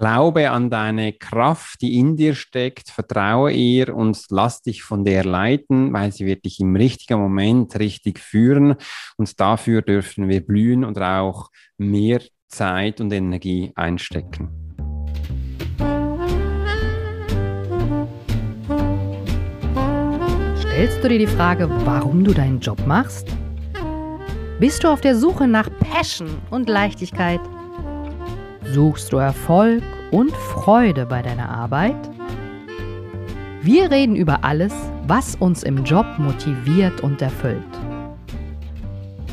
Glaube an deine Kraft, die in dir steckt, vertraue ihr und lass dich von der leiten, weil sie wird dich im richtigen Moment richtig führen. Und dafür dürfen wir blühen und auch mehr Zeit und Energie einstecken. Stellst du dir die Frage, warum du deinen Job machst? Bist du auf der Suche nach Passion und Leichtigkeit? Suchst du Erfolg und Freude bei deiner Arbeit? Wir reden über alles, was uns im Job motiviert und erfüllt.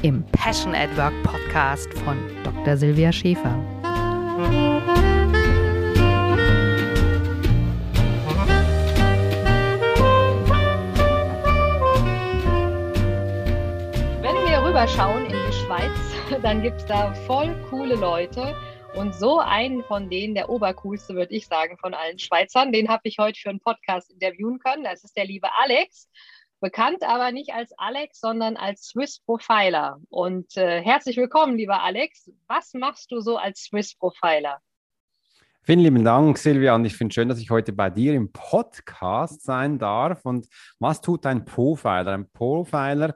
Im Passion at Work Podcast von Dr. Silvia Schäfer. Wenn wir rüberschauen in die Schweiz, dann gibt es da voll coole Leute und so einen von denen, der obercoolste, würde ich sagen, von allen Schweizern, den habe ich heute für einen Podcast interviewen können. Das ist der liebe Alex. Bekannt aber nicht als Alex, sondern als Swiss Profiler. Und äh, herzlich willkommen, lieber Alex. Was machst du so als Swiss Profiler? Vielen lieben Dank, Silvia. Und ich finde schön, dass ich heute bei dir im Podcast sein darf. Und was tut ein Profiler? Ein Profiler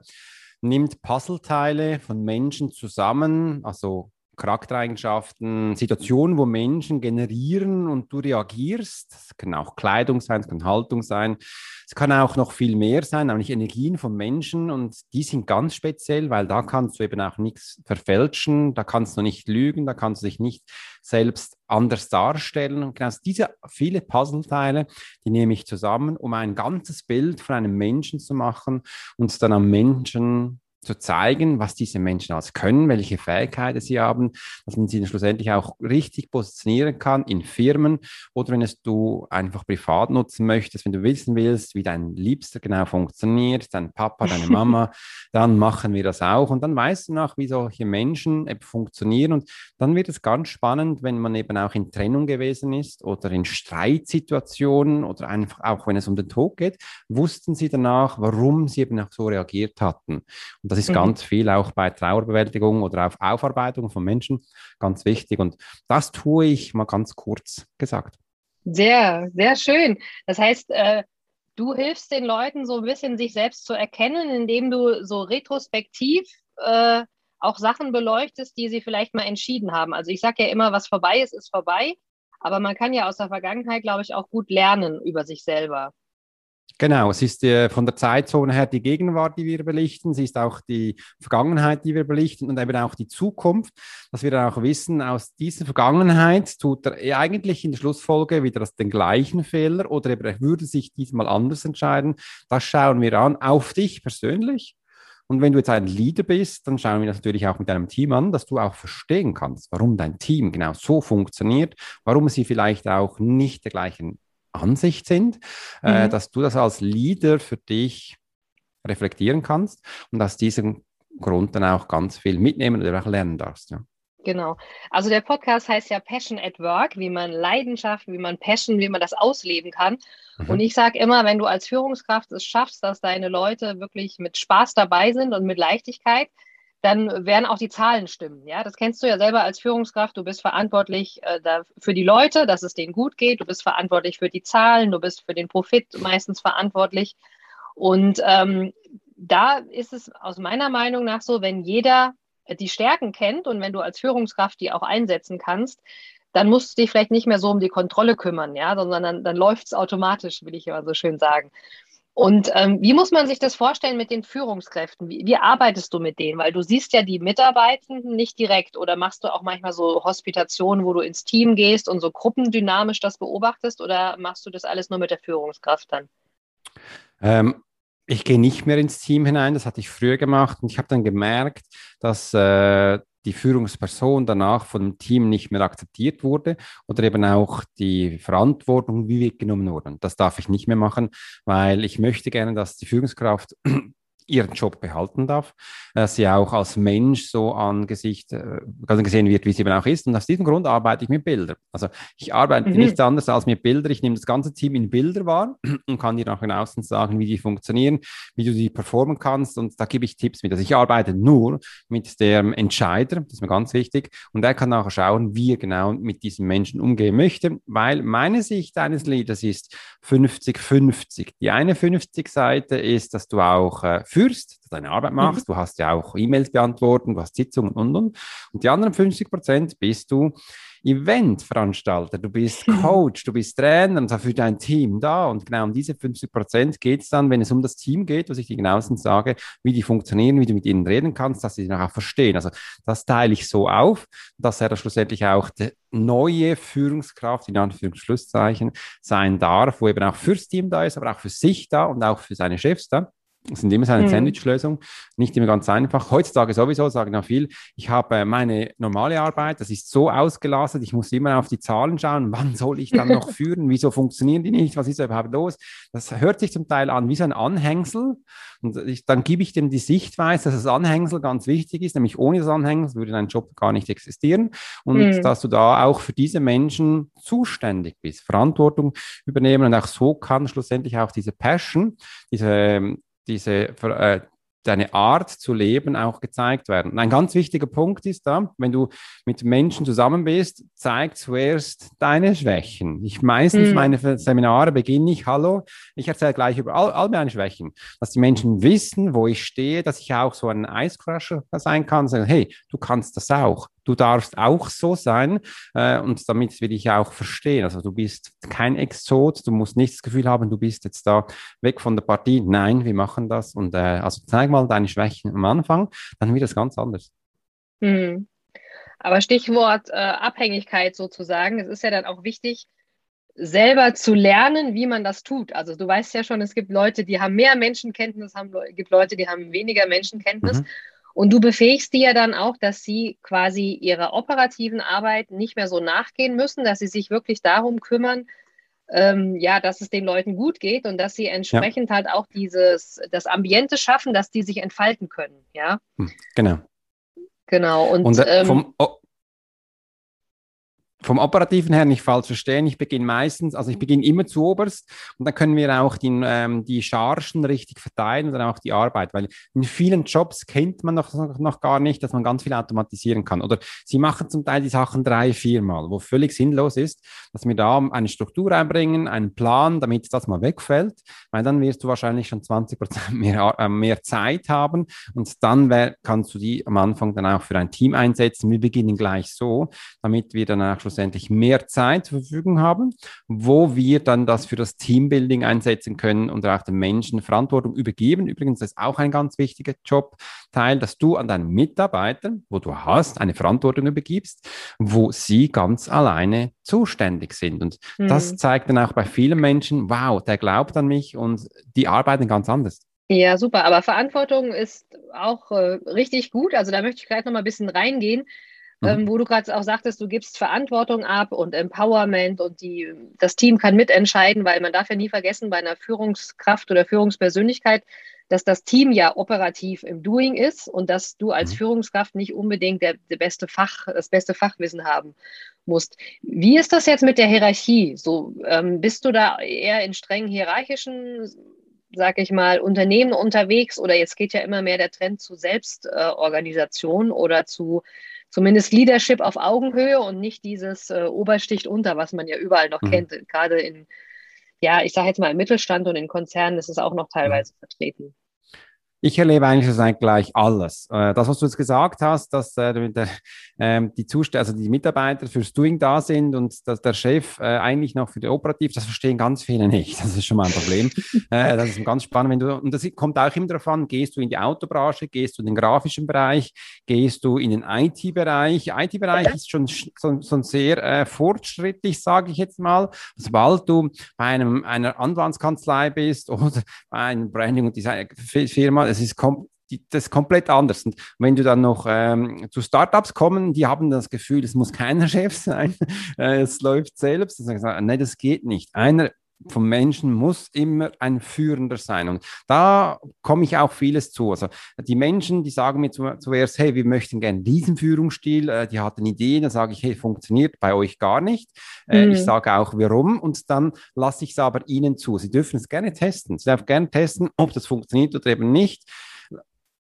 nimmt Puzzleteile von Menschen zusammen, also Charaktereigenschaften, Situationen, wo Menschen generieren und du reagierst. Es kann auch Kleidung sein, es kann Haltung sein. Es kann auch noch viel mehr sein, nämlich Energien von Menschen und die sind ganz speziell, weil da kannst du eben auch nichts verfälschen, da kannst du nicht lügen, da kannst du dich nicht selbst anders darstellen. Und genau diese viele Puzzleteile, die nehme ich zusammen, um ein ganzes Bild von einem Menschen zu machen und dann am Menschen zu zeigen, was diese Menschen alles können, welche Fähigkeiten sie haben, dass man sie schlussendlich auch richtig positionieren kann in Firmen oder wenn es du einfach privat nutzen möchtest, wenn du wissen willst, wie dein Liebster genau funktioniert, dein Papa, deine Mama, dann machen wir das auch und dann weißt du noch, wie solche Menschen eben funktionieren und dann wird es ganz spannend, wenn man eben auch in Trennung gewesen ist oder in Streitsituationen oder einfach auch, wenn es um den Tod geht, wussten sie danach, warum sie eben auch so reagiert hatten. Und das ist mhm. ganz viel auch bei Trauerbewältigung oder auf Aufarbeitung von Menschen ganz wichtig. Und das tue ich mal ganz kurz gesagt. Sehr, sehr schön. Das heißt, äh, du hilfst den Leuten so ein bisschen, sich selbst zu erkennen, indem du so retrospektiv äh, auch Sachen beleuchtest, die sie vielleicht mal entschieden haben. Also ich sage ja immer, was vorbei ist, ist vorbei. Aber man kann ja aus der Vergangenheit, glaube ich, auch gut lernen über sich selber. Genau, es ist äh, von der Zeitzone her die Gegenwart, die wir belichten, es ist auch die Vergangenheit, die wir belichten und eben auch die Zukunft, dass wir dann auch wissen, aus dieser Vergangenheit tut er eigentlich in der Schlussfolge wieder den gleichen Fehler oder eben er würde sich diesmal anders entscheiden. Das schauen wir an, auf dich persönlich. Und wenn du jetzt ein Leader bist, dann schauen wir das natürlich auch mit deinem Team an, dass du auch verstehen kannst, warum dein Team genau so funktioniert, warum sie vielleicht auch nicht der gleichen Ansicht sind, äh, mhm. äh, dass du das als Leader für dich reflektieren kannst und aus diesem Grund dann auch ganz viel mitnehmen oder auch lernen darfst. Ja. Genau. Also der Podcast heißt ja Passion at Work, wie man Leidenschaft, wie man Passion, wie man das ausleben kann. Mhm. Und ich sage immer, wenn du als Führungskraft es schaffst, dass deine Leute wirklich mit Spaß dabei sind und mit Leichtigkeit, dann werden auch die Zahlen stimmen. Ja, das kennst du ja selber als Führungskraft. Du bist verantwortlich äh, für die Leute, dass es denen gut geht. Du bist verantwortlich für die Zahlen. Du bist für den Profit meistens verantwortlich. Und ähm, da ist es aus meiner Meinung nach so, wenn jeder die Stärken kennt und wenn du als Führungskraft die auch einsetzen kannst, dann musst du dich vielleicht nicht mehr so um die Kontrolle kümmern, ja, sondern dann, dann läuft es automatisch, will ich immer so schön sagen. Und ähm, wie muss man sich das vorstellen mit den Führungskräften? Wie, wie, arbeitest du mit denen? Weil du siehst ja die Mitarbeitenden nicht direkt oder machst du auch manchmal so Hospitationen, wo du ins Team gehst und so gruppendynamisch das beobachtest oder machst du das alles nur mit der Führungskraft dann? Ähm, ich gehe nicht mehr ins Team hinein, das hatte ich früher gemacht und ich habe dann gemerkt, dass äh, die Führungsperson danach von dem Team nicht mehr akzeptiert wurde oder eben auch die Verantwortung wie weggenommen wurde. Und das darf ich nicht mehr machen, weil ich möchte gerne, dass die Führungskraft ihren Job behalten darf, dass sie auch als Mensch so angesicht äh, gesehen wird, wie sie eben auch ist. Und aus diesem Grund arbeite ich mit Bildern. Also ich arbeite mhm. nichts anderes als mit Bildern. Ich nehme das ganze Team in Bilder wahr und kann dir nach außen sagen, wie die funktionieren, wie du die performen kannst. Und da gebe ich Tipps mit. Also ich arbeite nur mit dem Entscheider, das ist mir ganz wichtig. Und er kann nachher schauen, wie er genau mit diesen Menschen umgehen möchte, weil meine Sicht eines Leaders ist 50-50. Die eine 50-Seite ist, dass du auch äh, führst, deine Arbeit machst. Mhm. Du hast ja auch E-Mails beantworten, du hast Sitzungen und und. Und die anderen 50 Prozent bist du Eventveranstalter, du bist Coach, du bist Trainer und für dein Team da. Und genau um diese 50 Prozent geht es dann, wenn es um das Team geht, was ich dir genauestens sage, wie die funktionieren, wie du mit ihnen reden kannst, dass sie dich auch verstehen. Also das teile ich so auf, dass er schlussendlich auch die neue Führungskraft, in Anführungsschlusszeichen, sein darf, wo eben auch fürs Team da ist, aber auch für sich da und auch für seine Chefs da. Das sind immer eine mhm. Sandwich-Lösung, nicht immer ganz einfach. Heutzutage sowieso sagen ja viel, ich habe äh, meine normale Arbeit, das ist so ausgelastet, ich muss immer auf die Zahlen schauen, wann soll ich dann noch führen, wieso funktionieren die nicht, was ist da überhaupt los? Das hört sich zum Teil an wie so ein Anhängsel. Und ich, dann gebe ich dem die Sichtweise, dass das Anhängsel ganz wichtig ist, nämlich ohne das Anhängsel würde dein Job gar nicht existieren. Und mhm. dass du da auch für diese Menschen zuständig bist, Verantwortung übernehmen. Und auch so kann schlussendlich auch diese Passion, diese ähm, diese, äh, deine Art zu leben auch gezeigt werden. Und ein ganz wichtiger Punkt ist da, wenn du mit Menschen zusammen bist, zeig zuerst deine Schwächen. Ich meistens mhm. meine Seminare beginne ich, hallo, ich erzähle gleich über all, all meine Schwächen, dass die Menschen wissen, wo ich stehe, dass ich auch so ein Icecrusher sein kann, sagen, hey, du kannst das auch du darfst auch so sein äh, und damit will ich auch verstehen. Also du bist kein Exot, du musst nicht das Gefühl haben, du bist jetzt da weg von der Partie. Nein, wir machen das und äh, also zeig mal deine Schwächen am Anfang, dann wird es ganz anders. Hm. Aber Stichwort äh, Abhängigkeit sozusagen, es ist ja dann auch wichtig, selber zu lernen, wie man das tut. Also du weißt ja schon, es gibt Leute, die haben mehr Menschenkenntnis, es gibt Leute, die haben weniger Menschenkenntnis. Mhm. Und du befähigst die ja dann auch, dass sie quasi ihrer operativen Arbeit nicht mehr so nachgehen müssen, dass sie sich wirklich darum kümmern, ähm, ja, dass es den Leuten gut geht und dass sie entsprechend ja. halt auch dieses, das Ambiente schaffen, dass die sich entfalten können, ja. Hm, genau. Genau. Und, und äh, vom, ähm, vom Operativen her nicht falsch verstehen. Ich beginne meistens, also ich beginne immer zu oberst und dann können wir auch die, ähm, die Chargen richtig verteilen und dann auch die Arbeit, weil in vielen Jobs kennt man noch, noch gar nicht, dass man ganz viel automatisieren kann. Oder sie machen zum Teil die Sachen drei, viermal, wo völlig sinnlos ist, dass wir da eine Struktur einbringen, einen Plan, damit das mal wegfällt, weil dann wirst du wahrscheinlich schon 20 Prozent mehr, äh, mehr Zeit haben und dann wär, kannst du die am Anfang dann auch für ein Team einsetzen. Wir beginnen gleich so, damit wir dann auch schlussendlich mehr Zeit zur Verfügung haben, wo wir dann das für das Teambuilding einsetzen können und auch den Menschen Verantwortung übergeben. Übrigens das ist auch ein ganz wichtiger Jobteil, dass du an deinen Mitarbeitern, wo du hast, eine Verantwortung übergibst, wo sie ganz alleine zuständig sind. Und mhm. das zeigt dann auch bei vielen Menschen, wow, der glaubt an mich und die arbeiten ganz anders. Ja, super. Aber Verantwortung ist auch äh, richtig gut. Also da möchte ich gleich noch mal ein bisschen reingehen ähm, mhm. wo du gerade auch sagtest, du gibst Verantwortung ab und Empowerment und die, das Team kann mitentscheiden, weil man darf ja nie vergessen, bei einer Führungskraft oder Führungspersönlichkeit, dass das Team ja operativ im Doing ist und dass du als mhm. Führungskraft nicht unbedingt der, der beste Fach, das beste Fachwissen haben musst. Wie ist das jetzt mit der Hierarchie? So, ähm, bist du da eher in streng hierarchischen sag ich mal, Unternehmen unterwegs oder jetzt geht ja immer mehr der Trend zu Selbstorganisation äh, oder zu zumindest Leadership auf Augenhöhe und nicht dieses äh, Obersticht unter, was man ja überall noch mhm. kennt. Gerade in, ja, ich sage jetzt mal im Mittelstand und in Konzernen ist es auch noch teilweise mhm. vertreten. Ich erlebe eigentlich das gleich alles. Äh, das, was du jetzt gesagt hast, dass äh, der, äh, die Zust also die Mitarbeiter fürs Doing da sind und dass der Chef äh, eigentlich noch für die Operativ, das verstehen ganz viele nicht. Das ist schon mal ein Problem. das ist ganz spannend, wenn du, und das kommt auch immer darauf an, gehst du in die Autobranche, gehst du in den grafischen Bereich, gehst du in den IT-Bereich. IT-Bereich ist schon, schon, schon sehr fortschrittlich, sage ich jetzt mal. Sobald du bei einem, einer Anwaltskanzlei bist oder bei einer Branding- und Design-Firma, es ist kom das ist komplett anders. Und wenn du dann noch ähm, zu Startups kommen, die haben das Gefühl, es muss keiner Chef sein, äh, es läuft selbst. Nee, das geht nicht. Einer vom Menschen muss immer ein Führender sein. Und da komme ich auch vieles zu. Also die Menschen, die sagen mir zu, zuerst, hey, wir möchten gerne diesen Führungsstil, äh, die hatten Ideen, dann sage ich, hey, funktioniert bei euch gar nicht. Äh, mhm. Ich sage auch, warum und dann lasse ich es aber ihnen zu. Sie dürfen es gerne testen. Sie dürfen gerne testen, ob das funktioniert oder eben nicht.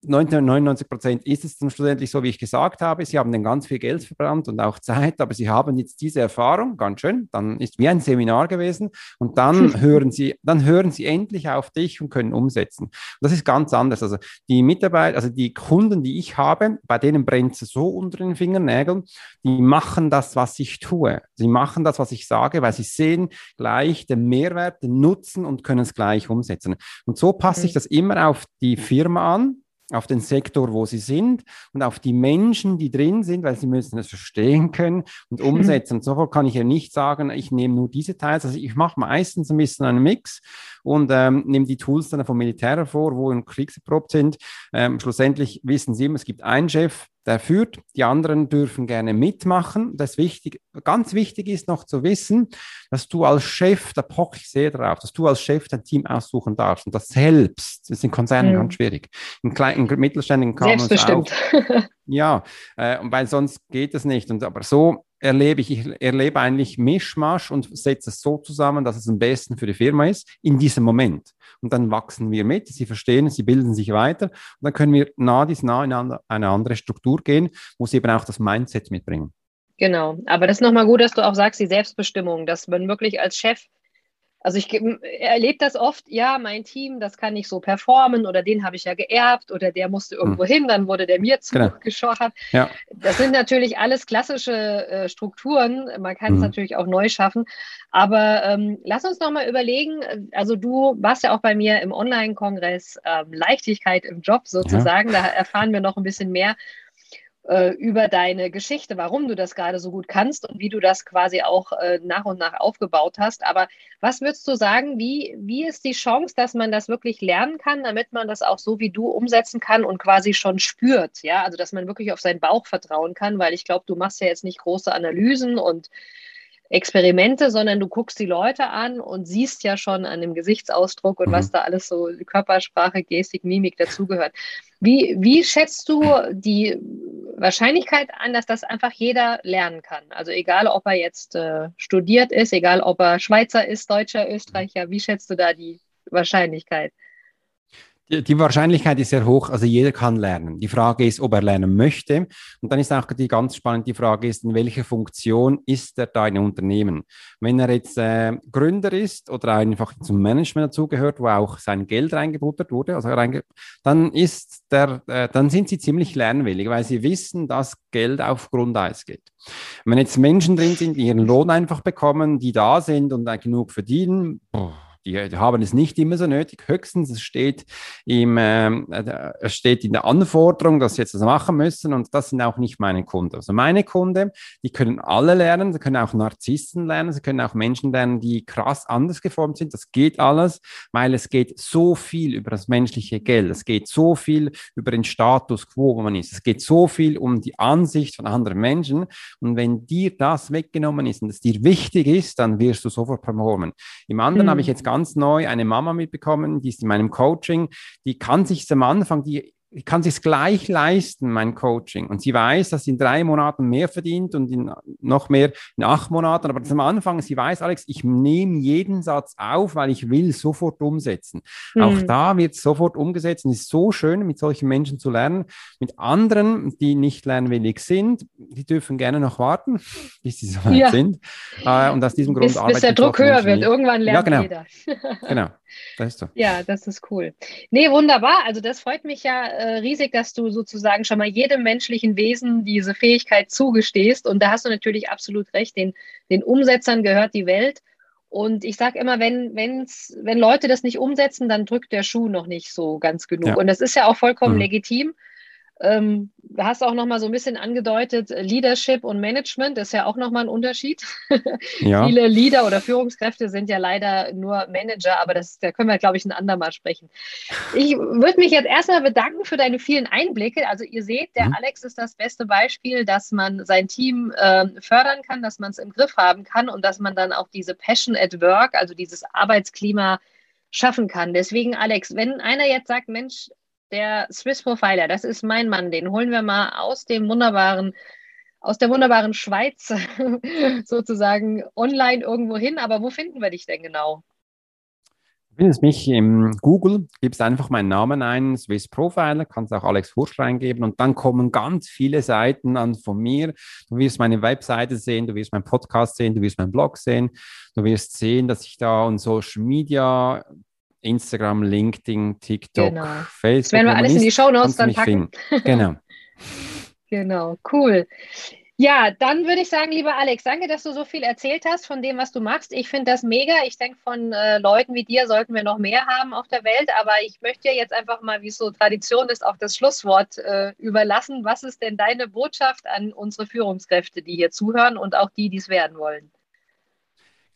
99 Prozent ist es dann schlussendlich so, wie ich gesagt habe. Sie haben dann ganz viel Geld verbrannt und auch Zeit, aber Sie haben jetzt diese Erfahrung, ganz schön. Dann ist wie ein Seminar gewesen und dann hören Sie, dann hören Sie endlich auf dich und können umsetzen. Und das ist ganz anders. Also die Mitarbeiter, also die Kunden, die ich habe, bei denen brennt es so unter den Fingernägeln. Die machen das, was ich tue. Sie machen das, was ich sage, weil sie sehen gleich den Mehrwert, den Nutzen und können es gleich umsetzen. Und so passe ich das immer auf die Firma an auf den Sektor, wo sie sind und auf die Menschen, die drin sind, weil sie müssen es verstehen können und umsetzen. Und sofort kann ich ja nicht sagen, ich nehme nur diese Teils. Also ich mache meistens ein bisschen einen Mix und ähm, nehme die Tools dann vom Militär hervor, wo in kriegserprobt sind. Ähm, schlussendlich wissen sie immer, es gibt einen Chef, der führt, die anderen dürfen gerne mitmachen. Das wichtig, ganz wichtig ist noch zu wissen, dass du als Chef, da poche ich sehr drauf, dass du als Chef dein Team aussuchen darfst und das selbst. Das ist in Konzernen mhm. ganz schwierig. In kleinen, in mittelständigen kann man es auch. Ja, äh, weil sonst geht es nicht. Und aber so erlebe ich, ich erlebe eigentlich Mischmasch und setze es so zusammen, dass es am besten für die Firma ist, in diesem Moment. Und dann wachsen wir mit, sie verstehen, sie bilden sich weiter und dann können wir nah dies nah in eine andere Struktur gehen, wo sie eben auch das Mindset mitbringen. Genau, aber das ist nochmal gut, dass du auch sagst, die Selbstbestimmung, dass man wirklich als Chef also ich erlebe das oft, ja, mein Team, das kann nicht so performen oder den habe ich ja geerbt oder der musste hm. irgendwo hin, dann wurde der mir zugeschoren. Genau. Ja. Das sind natürlich alles klassische äh, Strukturen. Man kann es mhm. natürlich auch neu schaffen. Aber ähm, lass uns nochmal überlegen, also du warst ja auch bei mir im Online-Kongress ähm, Leichtigkeit im Job sozusagen. Ja. Da erfahren wir noch ein bisschen mehr äh, über deine Geschichte, warum du das gerade so gut kannst und wie du das quasi auch äh, nach und nach aufgebaut hast. Aber was würdest du sagen, wie, wie ist die Chance, dass man das wirklich lernen kann, damit man das auch so wie du umsetzen kann und quasi schon spürt? Ja, also dass man wirklich auf seinen Bauch vertrauen kann, weil ich glaube, du machst ja jetzt nicht große Analysen und Experimente, sondern du guckst die Leute an und siehst ja schon an dem Gesichtsausdruck und mhm. was da alles so Körpersprache, Gestik, Mimik dazugehört. Wie, wie schätzt du die Wahrscheinlichkeit an, dass das einfach jeder lernen kann? Also egal, ob er jetzt äh, studiert ist, egal, ob er Schweizer ist, Deutscher, Österreicher, wie schätzt du da die Wahrscheinlichkeit? Die Wahrscheinlichkeit ist sehr hoch, also jeder kann lernen. Die Frage ist, ob er lernen möchte. Und dann ist auch die ganz spannende Frage ist, in welcher Funktion ist er da in einem Unternehmen? Wenn er jetzt äh, Gründer ist oder einfach zum Management dazugehört, wo auch sein Geld reingebuttert wurde, also reinge dann ist der, äh, dann sind sie ziemlich lernwillig, weil sie wissen, dass Geld auf Grundeis geht. Wenn jetzt Menschen drin sind, die ihren Lohn einfach bekommen, die da sind und genug verdienen, boah, die, haben es nicht immer so nötig. Höchstens es steht, im, ähm, äh, es steht in der Anforderung, dass sie jetzt das machen müssen und das sind auch nicht meine Kunden. Also meine Kunden, die können alle lernen, sie können auch Narzissten lernen, sie können auch Menschen lernen, die krass anders geformt sind. Das geht alles, weil es geht so viel über das menschliche Geld. Es geht so viel über den Status quo, wo man ist. Es geht so viel um die Ansicht von anderen Menschen. Und wenn dir das weggenommen ist und es dir wichtig ist, dann wirst du sofort performen. Im anderen mhm. habe ich jetzt ganz neu eine Mama mitbekommen, die ist in meinem Coaching, die kann sich am Anfang, die ich kann sich gleich leisten, mein Coaching. Und sie weiß, dass sie in drei Monaten mehr verdient und in noch mehr in acht Monaten. Aber am Anfang, sie weiß, Alex, ich nehme jeden Satz auf, weil ich will sofort umsetzen. Mhm. Auch da wird sofort umgesetzt. Und es ist so schön, mit solchen Menschen zu lernen. Mit anderen, die nicht lernwillig sind, die dürfen gerne noch warten, bis sie soweit ja. sind. Äh, und aus diesem Grund bis, bis der Druck höher wird. Irgendwann lernt ja, genau. jeder. genau. Das ist so. Ja, das ist cool. Nee, wunderbar. Also das freut mich ja äh, riesig, dass du sozusagen schon mal jedem menschlichen Wesen diese Fähigkeit zugestehst. Und da hast du natürlich absolut recht. Den, den Umsetzern gehört die Welt. Und ich sage immer, wenn, wenn's, wenn Leute das nicht umsetzen, dann drückt der Schuh noch nicht so ganz genug. Ja. Und das ist ja auch vollkommen mhm. legitim. Ähm, du hast auch noch mal so ein bisschen angedeutet, Leadership und Management ist ja auch noch mal ein Unterschied. Ja. Viele Leader oder Führungskräfte sind ja leider nur Manager, aber das, da können wir, glaube ich, ein andermal sprechen. Ich würde mich jetzt erstmal bedanken für deine vielen Einblicke. Also ihr seht, der mhm. Alex ist das beste Beispiel, dass man sein Team äh, fördern kann, dass man es im Griff haben kann und dass man dann auch diese Passion at Work, also dieses Arbeitsklima schaffen kann. Deswegen, Alex, wenn einer jetzt sagt, Mensch, der Swiss Profiler, das ist mein Mann, den holen wir mal aus dem wunderbaren, aus der wunderbaren Schweiz sozusagen online irgendwo hin. Aber wo finden wir dich denn genau? Findest mich im Google, gibst einfach meinen Namen ein, Swiss Profiler, kannst auch Alex Fursch reingeben und dann kommen ganz viele Seiten an von mir. Du wirst meine Webseite sehen, du wirst meinen Podcast sehen, du wirst meinen Blog sehen, du wirst sehen, dass ich da und Social Media Instagram, LinkedIn, TikTok, genau. Facebook. Das werden wir alles in die Show Notes dann packen. Genau. genau, cool. Ja, dann würde ich sagen, lieber Alex, danke, dass du so viel erzählt hast von dem, was du machst. Ich finde das mega. Ich denke, von äh, Leuten wie dir sollten wir noch mehr haben auf der Welt. Aber ich möchte dir jetzt einfach mal, wie es so Tradition ist, auch das Schlusswort äh, überlassen. Was ist denn deine Botschaft an unsere Führungskräfte, die hier zuhören und auch die, die es werden wollen?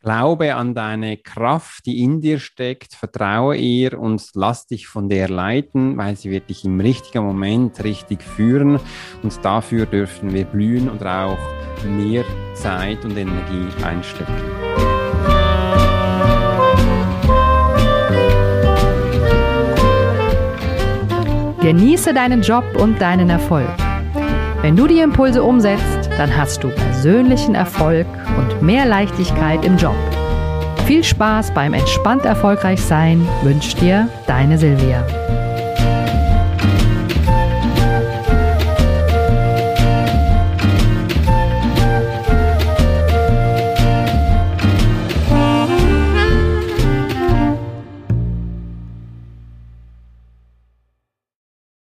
Glaube an deine Kraft, die in dir steckt, vertraue ihr und lass dich von der leiten, weil sie wird dich im richtigen Moment richtig führen. Und dafür dürfen wir blühen und auch mehr Zeit und Energie einstecken. Genieße deinen Job und deinen Erfolg. Wenn du die Impulse umsetzt, dann hast du persönlichen Erfolg und mehr Leichtigkeit im Job. Viel Spaß beim entspannt erfolgreich sein wünscht dir deine Silvia.